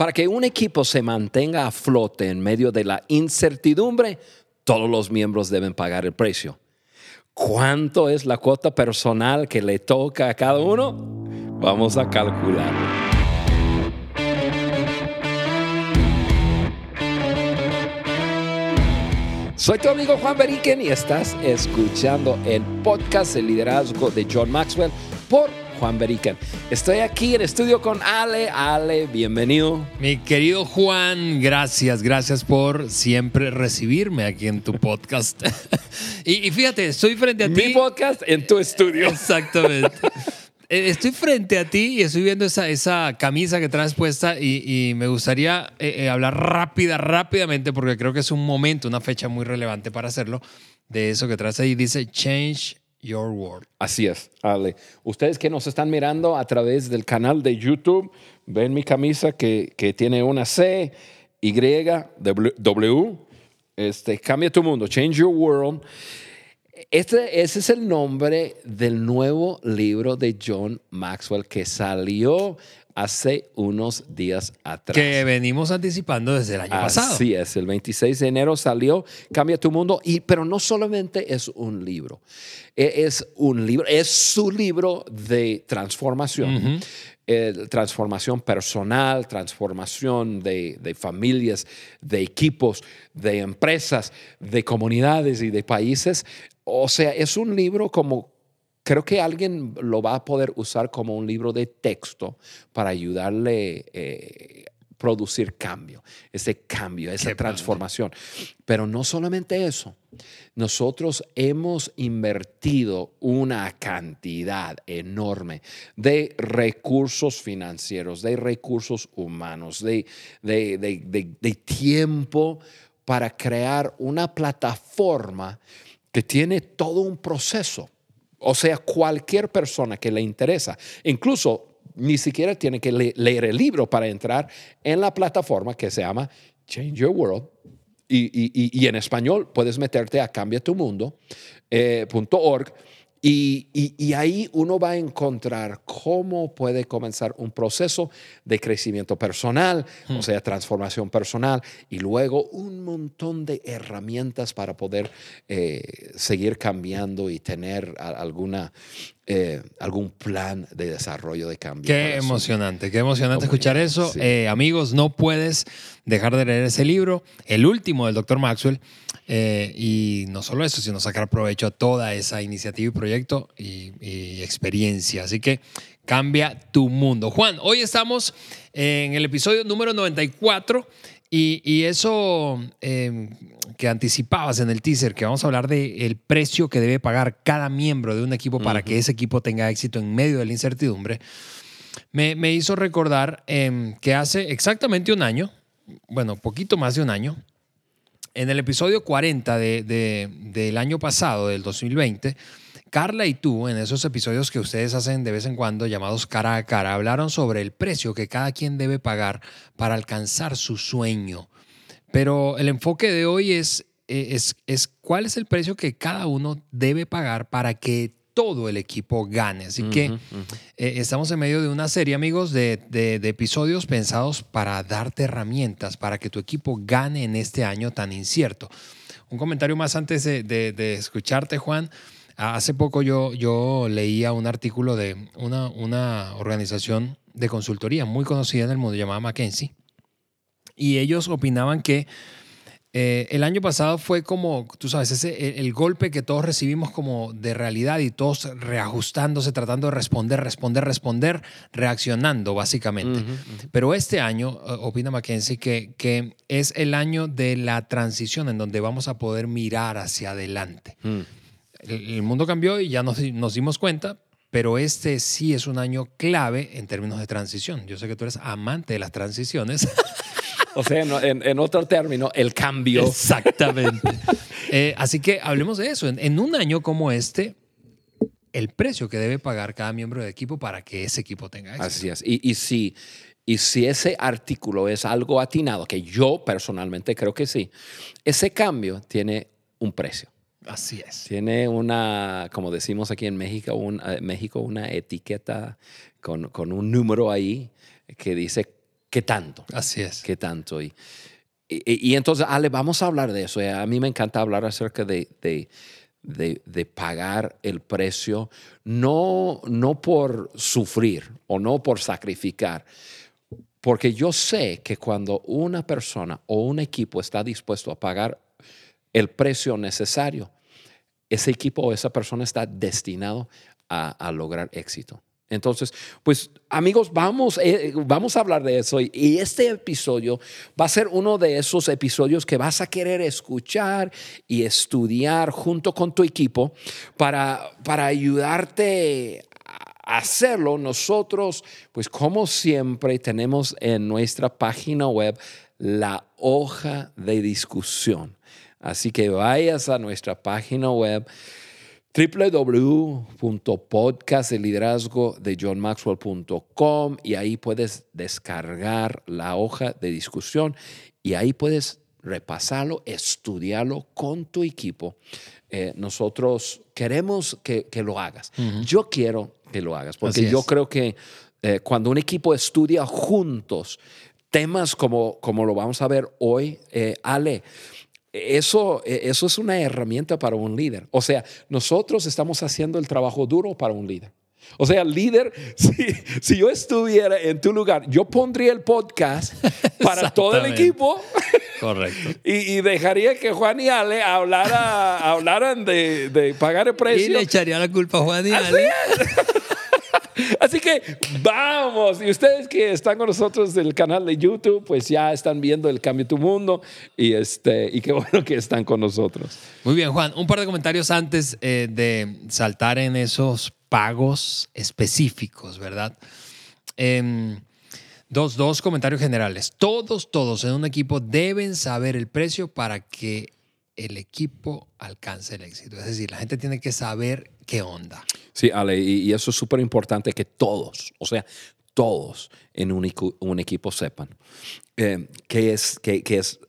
Para que un equipo se mantenga a flote en medio de la incertidumbre, todos los miembros deben pagar el precio. ¿Cuánto es la cuota personal que le toca a cada uno? Vamos a calcularlo. Soy tu amigo Juan Beriken y estás escuchando el podcast El liderazgo de John Maxwell por Juan Beriken. Estoy aquí en estudio con Ale. Ale, bienvenido. Mi querido Juan, gracias, gracias por siempre recibirme aquí en tu podcast. y, fíjate, estoy frente a ti. Mi podcast en tu estudio. Exactamente. Eh, estoy frente a ti y estoy viendo esa, esa camisa que traes puesta y, me gustaría eh, eh, hablar rápida, rápidamente, porque creo que es un momento, una fecha muy relevante para hacerlo, de eso que traes ahí. Dice Change Your World. Así es, Ale. Ustedes que nos están mirando a través del canal de YouTube, ven mi camisa que, que tiene una C, Y, W. Este, cambia tu mundo, Change Your World. Este, ese es el nombre del nuevo libro de John Maxwell que salió hace unos días atrás. Que venimos anticipando desde el año pasado. Así es, el 26 de enero salió Cambia tu mundo, y, pero no solamente es un libro, e, es un libro, es su libro de transformación. transformación personal, transformación de, de, familias, de equipos, de empresas, de comunidades y de países. O sea, es un libro como, creo que alguien lo va a poder usar como un libro de texto para ayudarle a eh, producir cambio, ese cambio, esa transformación. Pero no solamente eso, nosotros hemos invertido una cantidad enorme de recursos financieros, de recursos humanos, de, de tiempo para crear una plataforma que tiene todo un proceso. O sea, cualquier persona que le interesa, incluso ni siquiera tiene que leer el libro para entrar en la plataforma que se llama Change Your World. Y, en español puedes meterte a cambiatumundo.org eh, y, ahí uno va a encontrar cómo puede comenzar un proceso de crecimiento personal, o hmm. sea, transformación personal, y luego un montón de herramientas para poder eh, seguir cambiando y tener alguna, eh, algún plan de desarrollo de cambio. Qué emocionante, qué emocionante escuchar eso. Eh, amigos, no puedes dejar de leer ese libro, el último del doctor Maxwell. Eh, y no solo eso, sino sacar provecho a toda esa iniciativa y proyecto y, experiencia. Así que cambia tu mundo. Juan, hoy estamos en el episodio número 94 y, eso em, que anticipabas en el teaser, que vamos a hablar del precio que debe pagar cada miembro de un equipo para que ese equipo tenga éxito en medio de la incertidumbre, me, hizo recordar em, que hace exactamente un año, bueno, poquito más de un año, en el episodio 40 del año pasado, del 2020, Carla y tú, en esos episodios que ustedes hacen de vez en cuando, llamados cara a cara, hablaron sobre el precio que cada quien debe pagar para alcanzar su sueño. Pero el enfoque de hoy es, es, es cuál es el precio que cada uno debe pagar para que todo el equipo gane. Así que eh, estamos en medio de una serie, amigos, de, episodios pensados para darte herramientas para que tu equipo gane en este año tan incierto. Un comentario más antes de, escucharte, Juan. Hace poco yo, yo leía un artículo de una, una organización de consultoría muy conocida en el mundo llamada McKinsey. Y ellos opinaban que eh, el año pasado fue como, tú sabes, ese, el, golpe que todos recibimos como de realidad y todos reajustándose, tratando de responder, responder, responder, reaccionando básicamente. Pero este año, opina Mackenzie, que, que es el año de la transición en donde vamos a poder mirar hacia adelante. Mm. El, mundo cambió y ya nos, nos dimos cuenta, pero este sí es un año clave en términos de transición. Yo sé que tú eres amante de las transiciones. O sea, en, otro término, el cambio. Exactamente. Eh, así que hablemos de eso. En, un año como este, el precio que debe pagar cada miembro del equipo para que ese equipo tenga éxito. Así es. Y, si, y si ese artículo es algo atinado, que yo personalmente creo que sí, ese cambio tiene un precio. Así es. Tiene una, como decimos aquí en México, un, eh, México una etiqueta con, con un número ahí que dice ¿qué tanto? Así es. ¿Qué tanto? Y, y, entonces, Ale, vamos a hablar de eso. A mí me encanta hablar acerca de, de, de, pagar el precio, no, no por sufrir o no por sacrificar, porque yo sé que cuando una persona o un equipo está dispuesto a pagar el precio necesario, ese equipo o esa persona está destinado a, lograr éxito. Entonces, pues amigos, vamos, eh, vamos a hablar de eso y, este episodio va a ser uno de esos episodios que vas a querer escuchar y estudiar junto con tu equipo para, para ayudarte a hacerlo. Nosotros, pues como siempre, tenemos en nuestra página web la hoja de discusión. Así que vayas a nuestra página web www.podcastdeliderazgo de y ahí puedes descargar la hoja de discusión y ahí puedes repasarlo, estudiarlo con tu equipo. Eh, nosotros queremos que, lo hagas. Yo quiero que lo hagas porque yo creo que eh, cuando un equipo estudia juntos temas como, como lo vamos a ver hoy, eh, Ale, eso, e, eso es una herramienta para un líder. O sea, nosotros estamos haciendo el trabajo duro para un líder. O sea, líder, si, yo estuviera en tu lugar, yo pondría el podcast para todo el equipo. Correcto. Y, dejaría que Juan y Ale hablaran de, pagar el precio. Y le echaría la culpa a Juan y Ale. Así vamos. Y ustedes que están con nosotros del canal de YouTube, pues ya están viendo el cambio de tu mundo. Y, este, y qué bueno que están con nosotros. Muy bien, Juan. Un par de comentarios antes eh, de saltar en esos pagos específicos, ¿verdad? Em, dos, dos comentarios generales. Todos, todos en un equipo deben saber el precio para que el equipo alcance el éxito. Es decir, la gente tiene que saber qué onda. Sí, Ale, y, eso es súper importante que todos, o sea, todos en un, un equipo sepan eh, qué es, que, es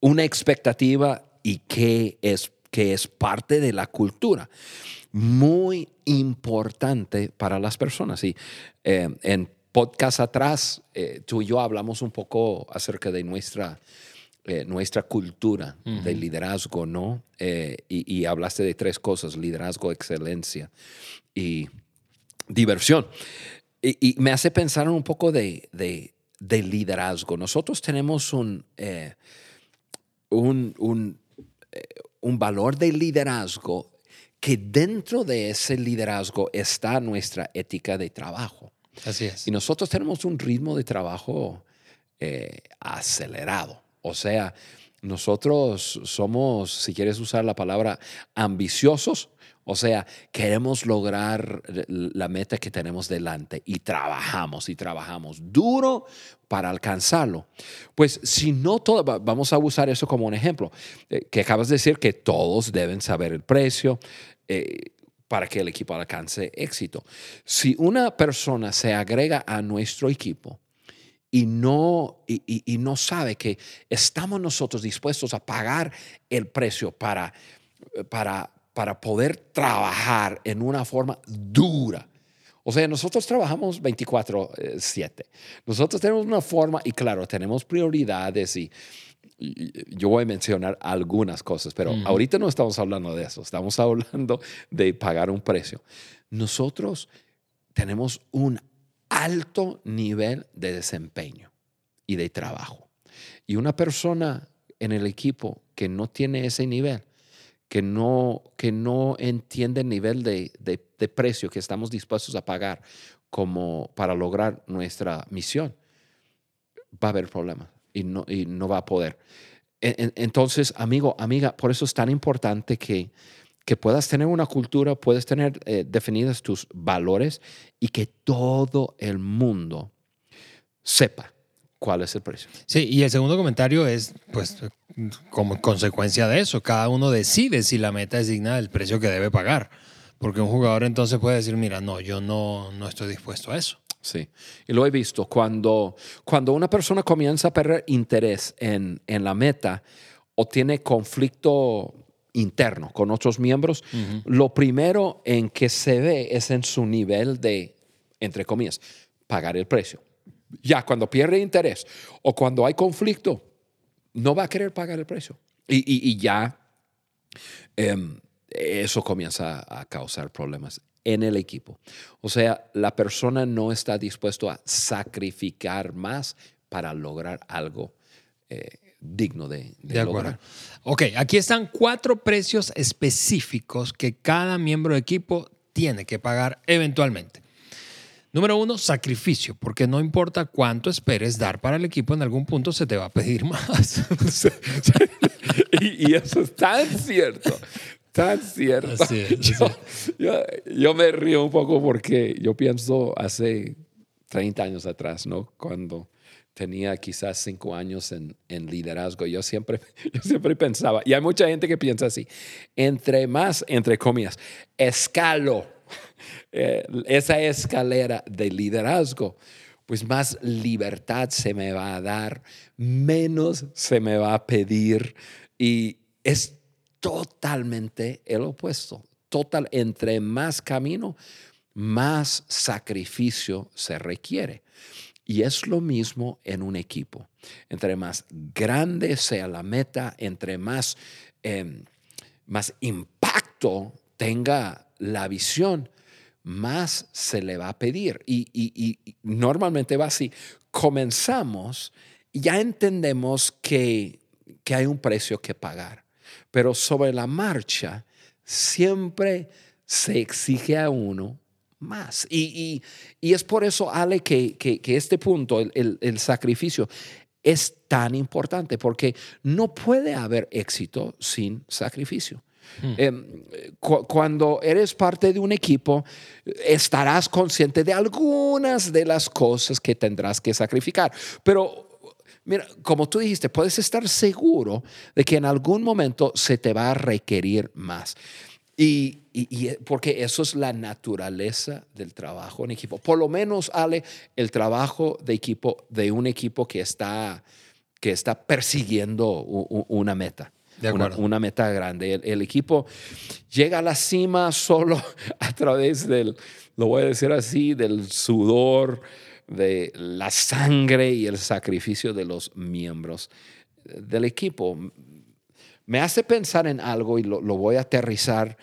una expectativa y qué es, que es parte de la cultura. Muy importante para las personas. Y eh, en podcast atrás, eh, tú y yo hablamos un poco acerca de nuestra eh, nuestra cultura de liderazgo, ¿no? Eh, y, hablaste de tres cosas, liderazgo, excelencia y diversión. Y, me hace pensar un poco de, liderazgo. Nosotros tenemos un, eh, un, un valor de liderazgo que dentro de ese liderazgo está nuestra ética de trabajo. Así es. Y nosotros tenemos un ritmo de trabajo acelerado. O sea, nosotros somos, si quieres usar la palabra, ambiciosos. O sea, queremos lograr la meta que tenemos delante y trabajamos y trabajamos duro para alcanzarlo. Pues si no todo, vamos a usar eso como un ejemplo, eh, que acabas de decir que todos deben saber el precio. Eh, para que el equipo alcance éxito. Si una persona se agrega a nuestro equipo, y no, y, no sabe que estamos nosotros dispuestos a pagar el precio para, para, para poder trabajar en una forma dura. O sea, nosotros trabajamos 24/7. Eh, nosotros tenemos una forma y claro, tenemos prioridades y, yo voy a mencionar algunas cosas, pero ahorita no estamos hablando de eso, estamos hablando de pagar un precio. Nosotros tenemos un alto nivel de desempeño y de trabajo. Y una persona en el equipo que no tiene ese nivel, que no, que no entiende el nivel de, precio que estamos dispuestos a pagar como para lograr nuestra misión, va a haber problemas y no, y no va a poder. Entonces, amigo, amiga, por eso es tan importante que que puedas tener una cultura, puedes tener eh, definidas tus valores y que todo el mundo sepa cuál es el precio. Sí, y el segundo comentario es, pues, como consecuencia de eso, cada uno decide si la meta es digna del precio que debe pagar. Porque un jugador entonces puede decir, mira, no, yo no, no estoy dispuesto a eso. Sí, y lo he visto. Cuando, cuando una persona comienza a perder interés en, en la meta o tiene conflicto interno con otros miembros, lo primero en que se ve es en su nivel de, entre comillas, pagar el precio. ya cuando pierde interés o cuando hay conflicto, no va a querer pagar el precio. Y, ya em, eso comienza a causar problemas en el equipo. O sea, la persona no está dispuesto a sacrificar más para lograr algo eh, digno de, de, lograr. Ok, aquí están cuatro precios específicos que cada miembro de equipo tiene que pagar eventualmente. Número uno, sacrificio, porque no importa cuánto esperes dar para el equipo, en algún punto se te va a pedir más. y, eso es tan cierto, tan cierto. yo, me río un poco porque yo pienso hace 30 años atrás, ¿no? Cuando tenía quizás cinco años en, en, liderazgo, yo siempre, yo siempre pensaba, y hay mucha gente que piensa así, entre más, entre comillas, escalo eh, esa escalera de liderazgo, pues más libertad se me va a dar, menos se me va a pedir y es totalmente el opuesto. Total, entre más camino, más sacrificio se requiere. Y es lo mismo en un equipo. Entre más grande sea la meta, entre más, em, más impacto tenga la visión, más se le va a pedir. Y, normalmente va así. Comenzamos, ya entendemos que, que hay un precio que pagar, pero sobre la marcha siempre se exige a uno más. Y, es por eso, Ale, que, que, este punto, el, el, sacrificio, es tan importante, porque no puede haber éxito sin sacrificio. Hmm. Em, cuando eres parte de un equipo, estarás consciente de algunas de las cosas que tendrás que sacrificar. Pero Mira, como tú dijiste, puedes estar seguro de que en algún momento se te va a requerir más. Y, y, porque eso es la naturaleza del trabajo en equipo. Por lo menos, Ale, el trabajo de equipo, de un equipo que está, que está persiguiendo una meta una, meta grande. El, equipo llega a la cima solo a través del, lo voy a decir así, del sudor, de la sangre y el sacrificio de los miembros del equipo. Me hace pensar en algo y lo, voy a aterrizar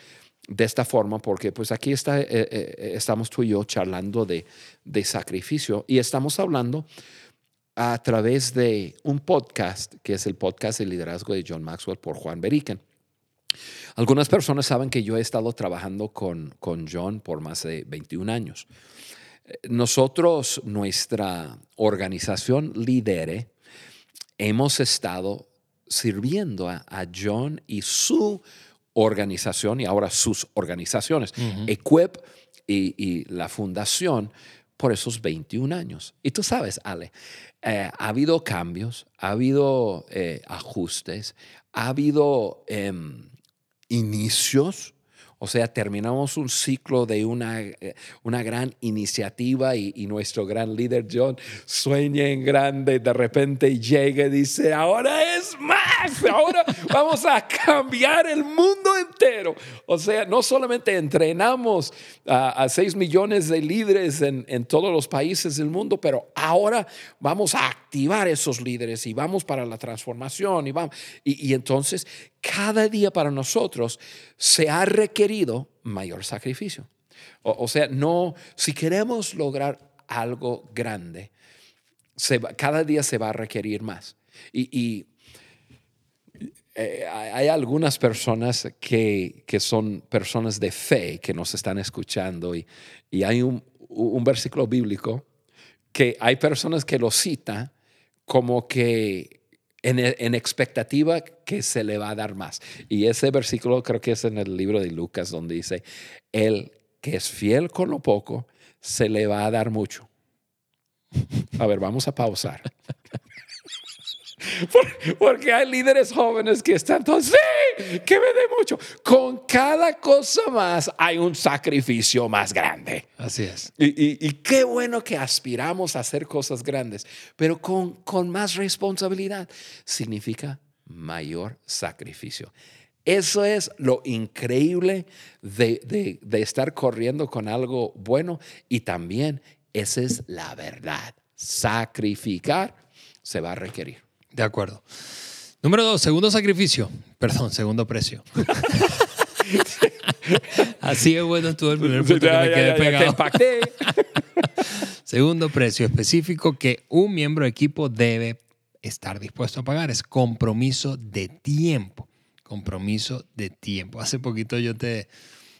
de esta forma porque pues aquí está, eh, eh, estamos tú y yo charlando de, de sacrificio y estamos hablando a través de un podcast, que es el podcast de liderazgo de John Maxwell por Juan Beriken. Algunas personas saben que yo he estado trabajando con, con John por más de 21 años. Nosotros, nuestra organización Lidere, hemos estado sirviendo a, John y su organización y ahora sus organizaciones, Equip y, y, la fundación, por esos 21 años. Y tú sabes, Ale, eh, ha habido cambios, ha habido eh, ajustes, ha habido em, inicios o sea, terminamos un ciclo de una, eh, una gran iniciativa y, nuestro gran líder John sueña en grande, de repente llega y dice, ahora es más, ahora vamos a cambiar el mundo entero. O sea, no solamente entrenamos a, seis millones de líderes en, en todos los países del mundo, pero ahora vamos a activar esos líderes y vamos para la transformación y vamos. Y entonces cada día para nosotros se ha requerido mayor sacrificio. O, sea, no, si queremos lograr algo grande, cada día se va a requerir más. Y, eh, hay algunas personas que, son personas de fe que nos están escuchando y, hay un, un, versículo bíblico que hay personas que lo citan como que en, expectativa que se le va a dar más. Y ese versículo creo que es en el libro de Lucas donde dice, el que es fiel con lo poco, se le va a dar mucho. A ver, vamos a pausar. Porque hay líderes jóvenes que están todos, sí, que me dé mucho. Con cada cosa más hay un sacrificio más grande. Así es. Y, qué bueno que aspiramos a hacer cosas grandes, pero con, con más responsabilidad significa mayor sacrificio. Eso es lo increíble de, de, de estar corriendo con algo bueno y también esa es la verdad sacrificar, se va a requerir. De acuerdo. Número dos, segundo sacrificio. Perdón, segundo precio. Así es bueno estuvo el primer punto que me quedé pegado. Segundo precio específico que un miembro de equipo debe estar dispuesto a pagar es compromiso de tiempo. Compromiso de tiempo. Hace poquito yo te,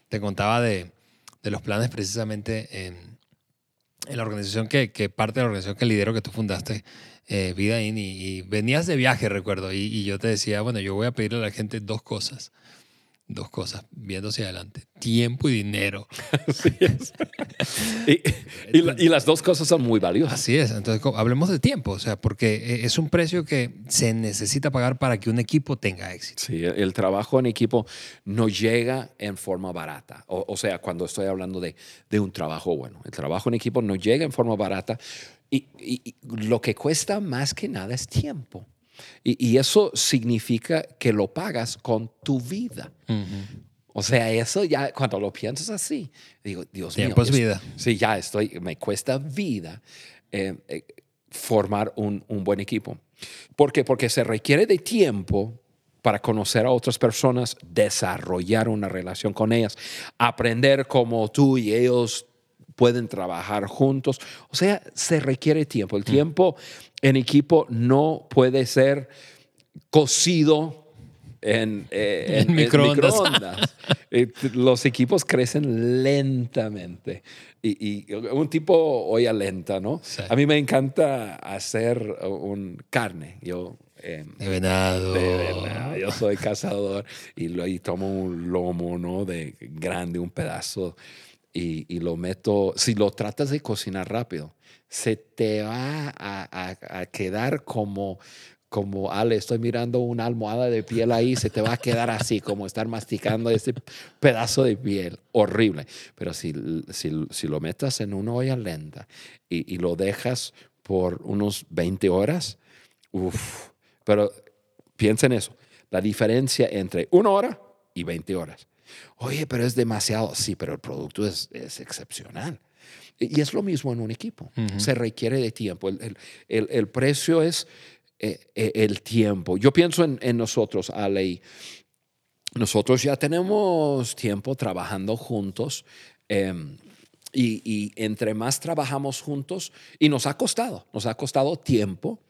te contaba de, de los planes precisamente en, en la organización que, que, parte de la organización que lidero que tú fundaste, eh, Vida In, y, venías de viaje, recuerdo, y, y, yo te decía, bueno, yo voy a pedirle a la gente dos cosas dos cosas, viendo hacia adelante, tiempo y dinero. Así es. y, las dos cosas son muy valiosas. Así es, entonces hablemos de tiempo, o sea, porque e, es un precio que se necesita pagar para que un equipo tenga éxito. Sí, el trabajo en equipo no llega en forma barata, o, sea, cuando estoy hablando de, de, un trabajo bueno, el trabajo en equipo no llega en forma barata y, y lo que cuesta más que nada es tiempo. Y, eso significa que lo pagas con tu vida. O sea, eso ya cuando lo piensas así, digo, Dios Tiempo mío. es vida. Sí, ya estoy, me cuesta vida eh, eh, formar un, un, buen equipo. ¿Por qué? Porque se requiere de tiempo para conocer a otras personas, desarrollar una relación con ellas, aprender cómo tú y ellos pueden trabajar juntos. O sea, se requiere tiempo. El mm. tiempo en equipo no puede ser cocido en, eh, microondas. Eh, los equipos crecen lentamente. Y, un tipo olla lenta, ¿no? A mí me encanta hacer un carne. Yo em, de, venado. de venado. Yo soy cazador y, y tomo un lomo, ¿no? De grande, un pedazo y, lo meto, si lo tratas de cocinar rápido, se te va a, quedar como, como, Ale, estoy mirando una almohada de piel ahí, se te va a quedar así, como estar masticando ese pedazo de piel, horrible. Pero si, si, lo metas en una olla lenta y, y lo dejas por unos 20 horas, uff, pero piensa en eso, la diferencia entre una hora y 20 horas. Oye, pero es demasiado. Sí, pero el producto es, es excepcional. Y es lo mismo en un equipo. Se requiere de tiempo. El, el, el, precio es eh, eh, el tiempo. Yo pienso en, en nosotros, Ale, nosotros ya tenemos tiempo trabajando juntos. Em, y, y, entre más trabajamos juntos, y nos ha costado, nos ha costado tiempo,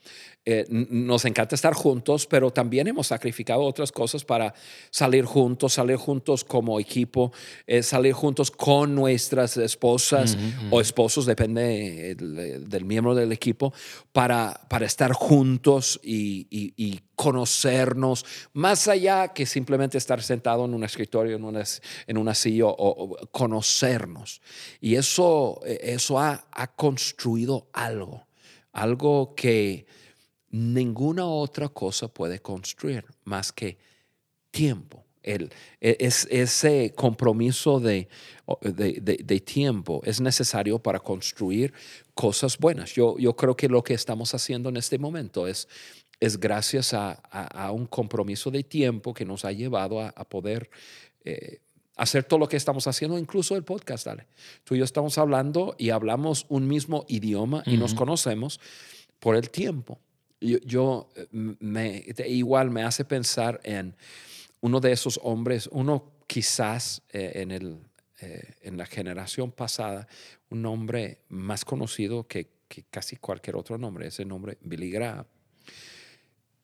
eh, nos encanta estar juntos, pero también hemos sacrificado otras cosas para salir juntos, salir juntos como equipo, eh, salir juntos con nuestras esposas o esposos, depende del, miembro del equipo, para, para estar juntos y, conocernos, más allá que simplemente estar sentado en un escritorio, en una, en una silla, o, conocernos. Y eso, eh, eso ha, ha construido algo, algo que ninguna otra cosa puede construir más que tiempo. El, e, es, ese compromiso de, de, tiempo es necesario para construir cosas buenas. Yo, yo creo que lo que estamos haciendo en este momento es, es gracias a, un compromiso de tiempo que nos ha llevado a, poder eh, hacer todo lo que estamos haciendo, incluso el podcast. Dale. Tú y yo estamos hablando y hablamos un mismo idioma y nos conocemos por el tiempo yo, eh, igual me hace pensar en uno de esos hombres, uno quizás eh, en, el, eh, en la generación pasada, un hombre más conocido que, casi cualquier otro nombre, ese nombre Billy Graham,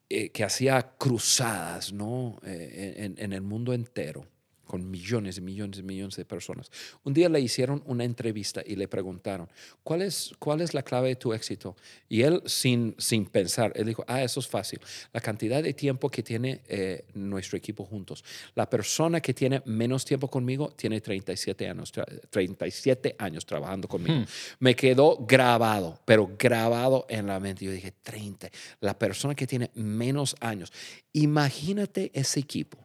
que hacía cruzadas ¿no? en el mundo entero con millones y millones y millones de personas. Un día le hicieron una entrevista y le preguntaron, ¿cuál es, cuál es la clave de tu éxito? Y él, sin, sin pensar, él dijo, ah, eso es fácil. La cantidad de tiempo que tiene eh, nuestro equipo juntos. La persona que tiene menos tiempo conmigo tiene 37 años, 37 años trabajando conmigo. Hmm. Me quedó grabado, pero grabado en la mente. Yo dije, 30. La persona que tiene menos años. Imagínate ese equipo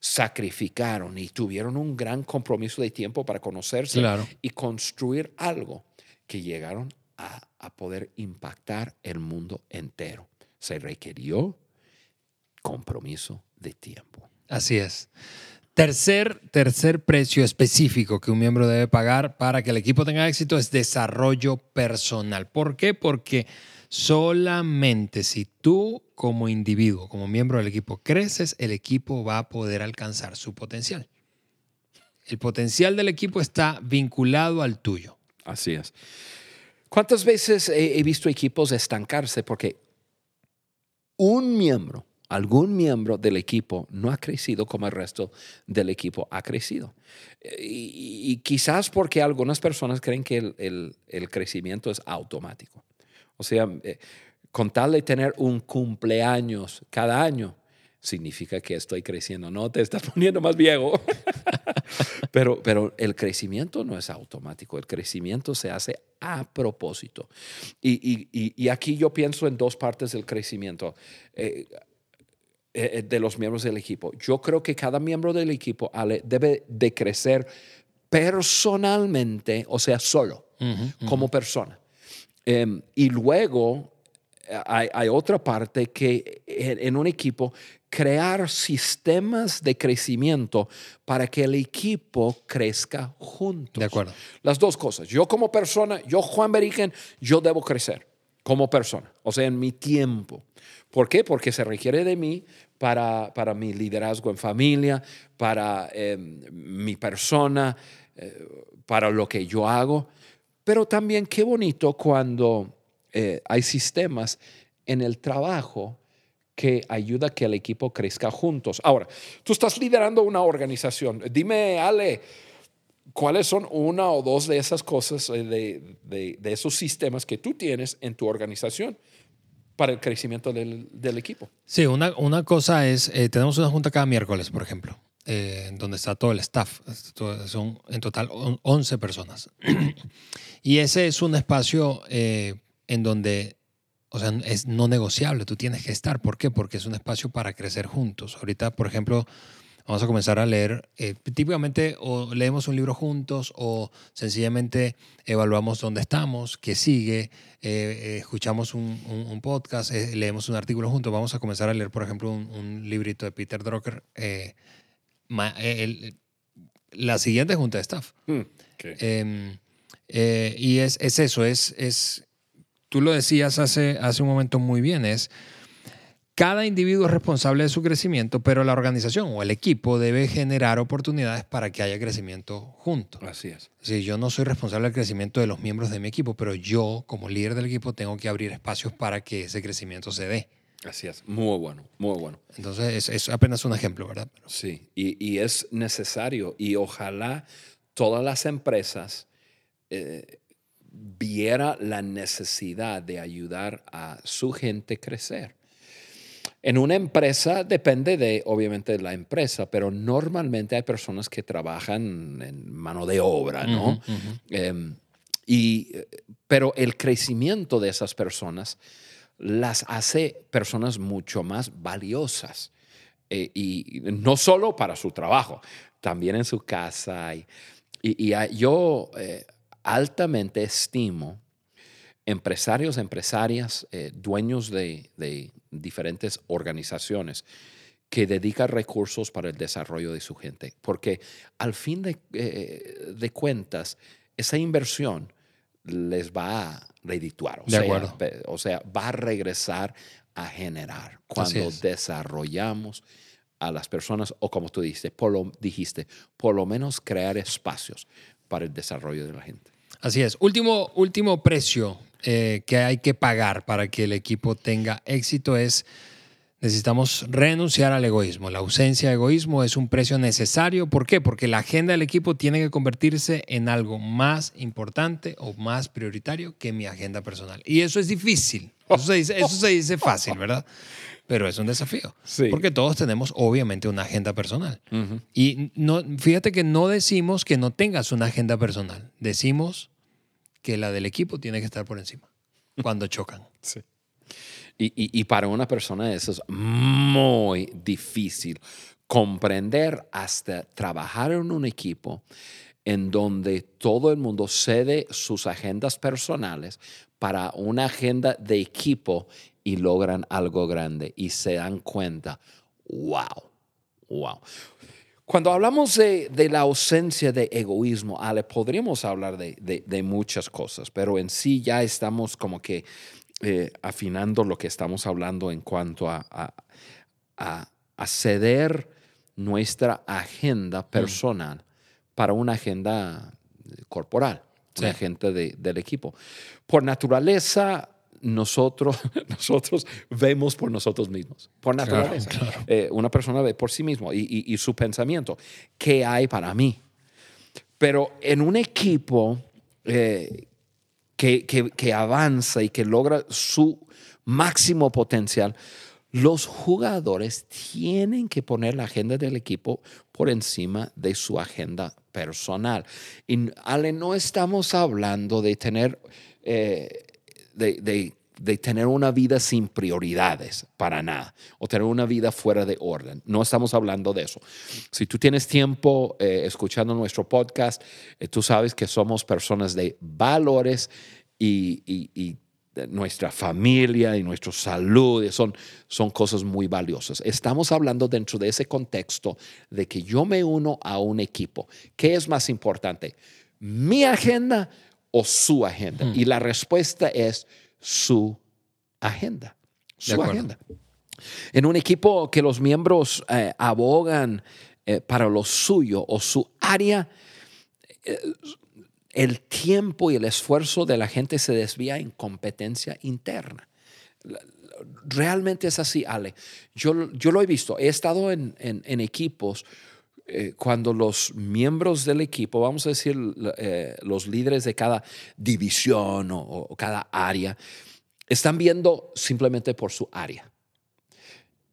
sacrificaron y tuvieron un gran compromiso de tiempo para conocerse y construir algo que llegaron a, poder impactar el mundo entero. Se requirió compromiso de tiempo. Así es. Tercer, tercer precio específico que un miembro debe pagar para que el equipo tenga éxito es desarrollo personal. ¿Por qué? Porque solamente si tú como individuo, como miembro del equipo, creces, el equipo va a poder alcanzar su potencial. El potencial del equipo está vinculado al tuyo. Así es. ¿Cuántas veces he, visto equipos estancarse porque un miembro, algún miembro del equipo no ha crecido como el resto del equipo ha crecido? Y, quizás porque algunas personas creen que el, crecimiento es automático. O sea, eh, con tal de tener un cumpleaños cada año, significa que estoy creciendo. No, te estás poniendo más viejo. pero, pero el crecimiento no es automático, el crecimiento se hace a propósito. Y, y, y aquí yo pienso en dos partes del crecimiento. Eh, eh, de los miembros del equipo. Yo creo que cada miembro del equipo debe de crecer personalmente, o sea, solo, como persona. Em, y luego hay, otra parte que en, un equipo crear sistemas de crecimiento para que el equipo crezca juntos. De acuerdo. Las dos cosas. Yo como persona, yo Juan Beriken, yo debo crecer como persona, o sea, en mi tiempo. ¿Por qué? Porque se requiere de mí para, para mi liderazgo en familia, para em, mi persona, eh, para lo que yo hago. Pero también qué bonito cuando eh, hay sistemas en el trabajo que ayuda a que el equipo crezca juntos. Ahora, tú estás liderando una organización. Dime, Ale, ¿cuáles son una o dos de esas cosas, eh, de, esos sistemas que tú tienes en tu organización? para el crecimiento del, del equipo. Sí, una, una cosa es, eh, tenemos una junta cada miércoles, por ejemplo, eh, donde está todo el staff. Son en total 11 personas. y ese es un espacio en donde, o sea, es no negociable, tú tienes que estar. ¿Por qué? Porque es un espacio para crecer juntos. Ahorita, por ejemplo, vamos a comenzar a leer, eh, típicamente o leemos un libro juntos o sencillamente evaluamos dónde estamos, qué sigue, eh, eh, escuchamos un, podcast, leemos un artículo juntos. Vamos a comenzar a leer, por ejemplo, un, librito de Peter Drucker. La siguiente junta de staff. Hmm, em, y es, es, eso, es, es tú lo decías hace, hace un momento muy bien, es cada individuo es responsable de su crecimiento, pero la organización o el equipo debe generar oportunidades para que haya crecimiento juntos. Así es. Sí, yo no soy responsable del crecimiento de los miembros de mi equipo, pero yo, como líder del equipo, tengo que abrir espacios para que ese crecimiento se dé. Así es, muy bueno, muy bueno. Entonces, es, apenas un ejemplo, ¿verdad? Sí, y, y, es necesario y ojalá todas las empresas eh, viera la necesidad de ayudar a su gente a crecer. En una empresa depende de, obviamente, de la empresa, pero normalmente hay personas que trabajan en mano de obra, ¿no? Em, y, pero el crecimiento de esas personas las hace personas mucho más valiosas. Eh, y no solo para su trabajo, también en su casa. Y, y, yo eh, altamente estimo empresarios, empresarias, eh, dueños de, diferentes organizaciones que dedican recursos para el desarrollo de su gente. Porque al fin de, eh, cuentas, esa inversión les va a redituar. O, sea, o sea, va a regresar a generar cuando desarrollamos a las personas, o como tú dijiste, por lo, dijiste, por lo menos crear espacios para el desarrollo de la gente. Así es. Último, último precio eh, que hay que pagar para que el equipo tenga éxito es necesitamos renunciar al egoísmo. La ausencia de egoísmo es un precio necesario. ¿Por qué? Porque la agenda del equipo tiene que convertirse en algo más importante o más prioritario que mi agenda personal. Y eso es difícil. Eso se dice, eso se dice fácil, ¿verdad? pero es un desafío. Porque todos tenemos obviamente una agenda personal. Y no, fíjate que no decimos que no tengas una agenda personal, decimos que la del equipo tiene que estar por encima cuando chocan. Sí. Y, y, para una persona eso es muy difícil comprender hasta trabajar en un equipo en donde todo el mundo cede sus agendas personales para una agenda de equipo y logran algo grande y se dan cuenta, wow, wow. Cuando hablamos de, la ausencia de egoísmo, Ale, podríamos hablar de, muchas cosas, pero en sí ya estamos como que eh, afinando lo que estamos hablando en cuanto a, a, ceder nuestra agenda mm. personal para una agenda corporal, una agenda del equipo. Por naturaleza, nosotros, nosotros vemos por nosotros mismos, por naturaleza. Eh, una persona ve por sí mismo y, su pensamiento, ¿qué hay para mí? Pero en un equipo eh, que, que, avanza y que logra su máximo potencial, los jugadores tienen que poner la agenda del equipo por encima de su agenda personal. Y Ale, no estamos hablando de tener eh, de, tener una vida sin prioridades para nada o tener una vida fuera de orden. No estamos hablando de eso. Si tú tienes tiempo eh, escuchando nuestro podcast, eh, tú sabes que somos personas de valores y, nuestra familia y nuestra salud son, son cosas muy valiosas. Estamos hablando dentro de ese contexto de que yo me uno a un equipo. ¿Qué es más importante? ¿Mi agenda? o su agenda? Y la respuesta es su agenda. Su agenda. En un equipo que los miembros eh, abogan eh, para lo suyo o su área, eh, el tiempo y el esfuerzo de la gente se desvía en competencia interna. Realmente es así, Ale. Yo, yo lo he visto. He estado en, en equipos eh, cuando los miembros del equipo, vamos a decir eh, los líderes de cada división o, cada área, están viendo simplemente por su área.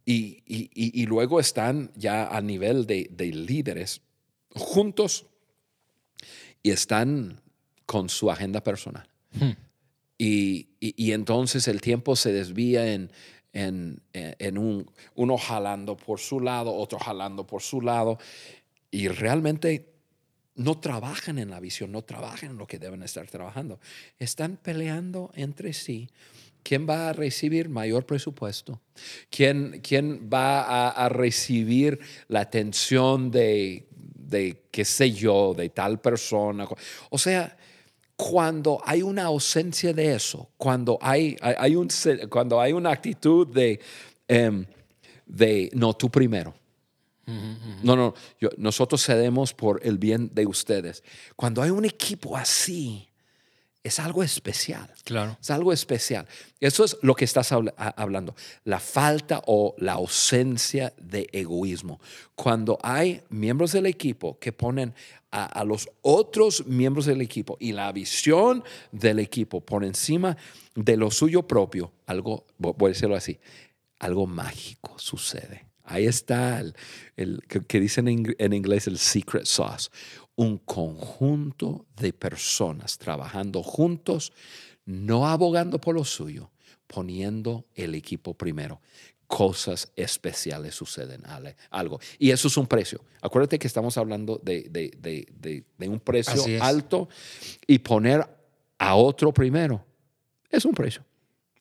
Y, luego están ya a nivel de, líderes juntos y están con su agenda personal. Hmm. Y, entonces el tiempo se desvía en, en, un, uno jalando por su lado, otro jalando por su lado, y realmente no trabajan en la visión, no trabajan en lo que deben estar trabajando. Están peleando entre sí. ¿Quién va a recibir mayor presupuesto? ¿Quién, quién va a, recibir la atención de, de, qué sé yo, de tal persona? O sea, cuando hay una ausencia de eso, cuando hay, hay, un, cuando hay una actitud de, em, de, no, tú primero. No, no, nosotros cedemos por el bien de ustedes. Cuando hay un equipo así, es algo especial. Claro. Es algo especial. Eso es lo que estás hablando. La falta o la ausencia de egoísmo. Cuando hay miembros del equipo que ponen a, los otros miembros del equipo y la visión del equipo por encima de lo suyo propio, algo, voy a decirlo así, algo mágico sucede. Ahí está el, que, dicen en, inglés el secret sauce. Un conjunto de personas trabajando juntos, no abogando por lo suyo, poniendo el equipo primero cosas especiales suceden, algo. Y eso es un precio. Acuérdate que estamos hablando de, un precio alto y poner a otro primero. Es un precio.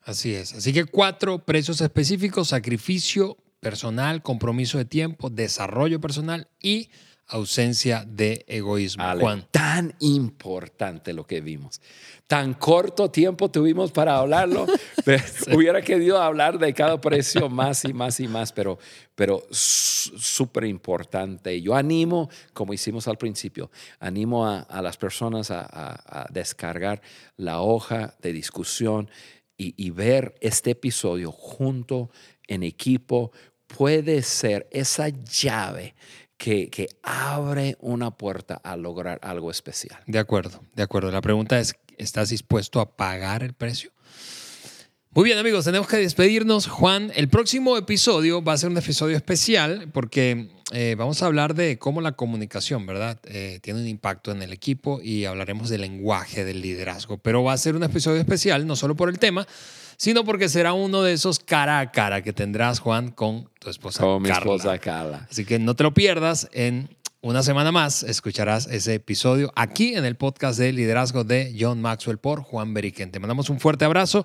Así es. Así que cuatro precios específicos, sacrificio personal, compromiso de tiempo, desarrollo personal y ausencia de egoísmo. Juan. Tan importante lo que vimos. Tan corto tiempo tuvimos para hablarlo. Hubiera querido hablar de cada precio más y más y más, pero, pero súper importante. Yo animo, como hicimos al principio, animo a, las personas a, descargar la hoja de discusión y, y ver este episodio junto en equipo puede ser esa llave que, abre una puerta a lograr algo especial. De acuerdo, de acuerdo. La pregunta es, ¿estás dispuesto a pagar el precio? Muy bien amigos, tenemos que despedirnos. Juan, el próximo episodio va a ser un episodio especial porque eh, vamos a hablar de cómo la comunicación, ¿verdad? Eh, tiene un impacto en el equipo y hablaremos del lenguaje del liderazgo. Pero va a ser un episodio especial, no solo por el tema, sino porque será uno de esos cara a cara que tendrás, Juan, con tu esposa con mi esposa Carla. Así que no te lo pierdas. En una semana más escucharás ese episodio aquí en el podcast de liderazgo de John Maxwell por Juan Beriken. Te mandamos un fuerte abrazo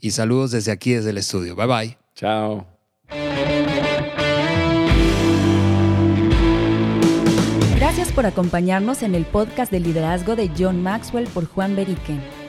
y saludos desde aquí, desde el estudio. Bye bye. Chao. Gracias por acompañarnos en el podcast de liderazgo de John Maxwell por Juan Beriken.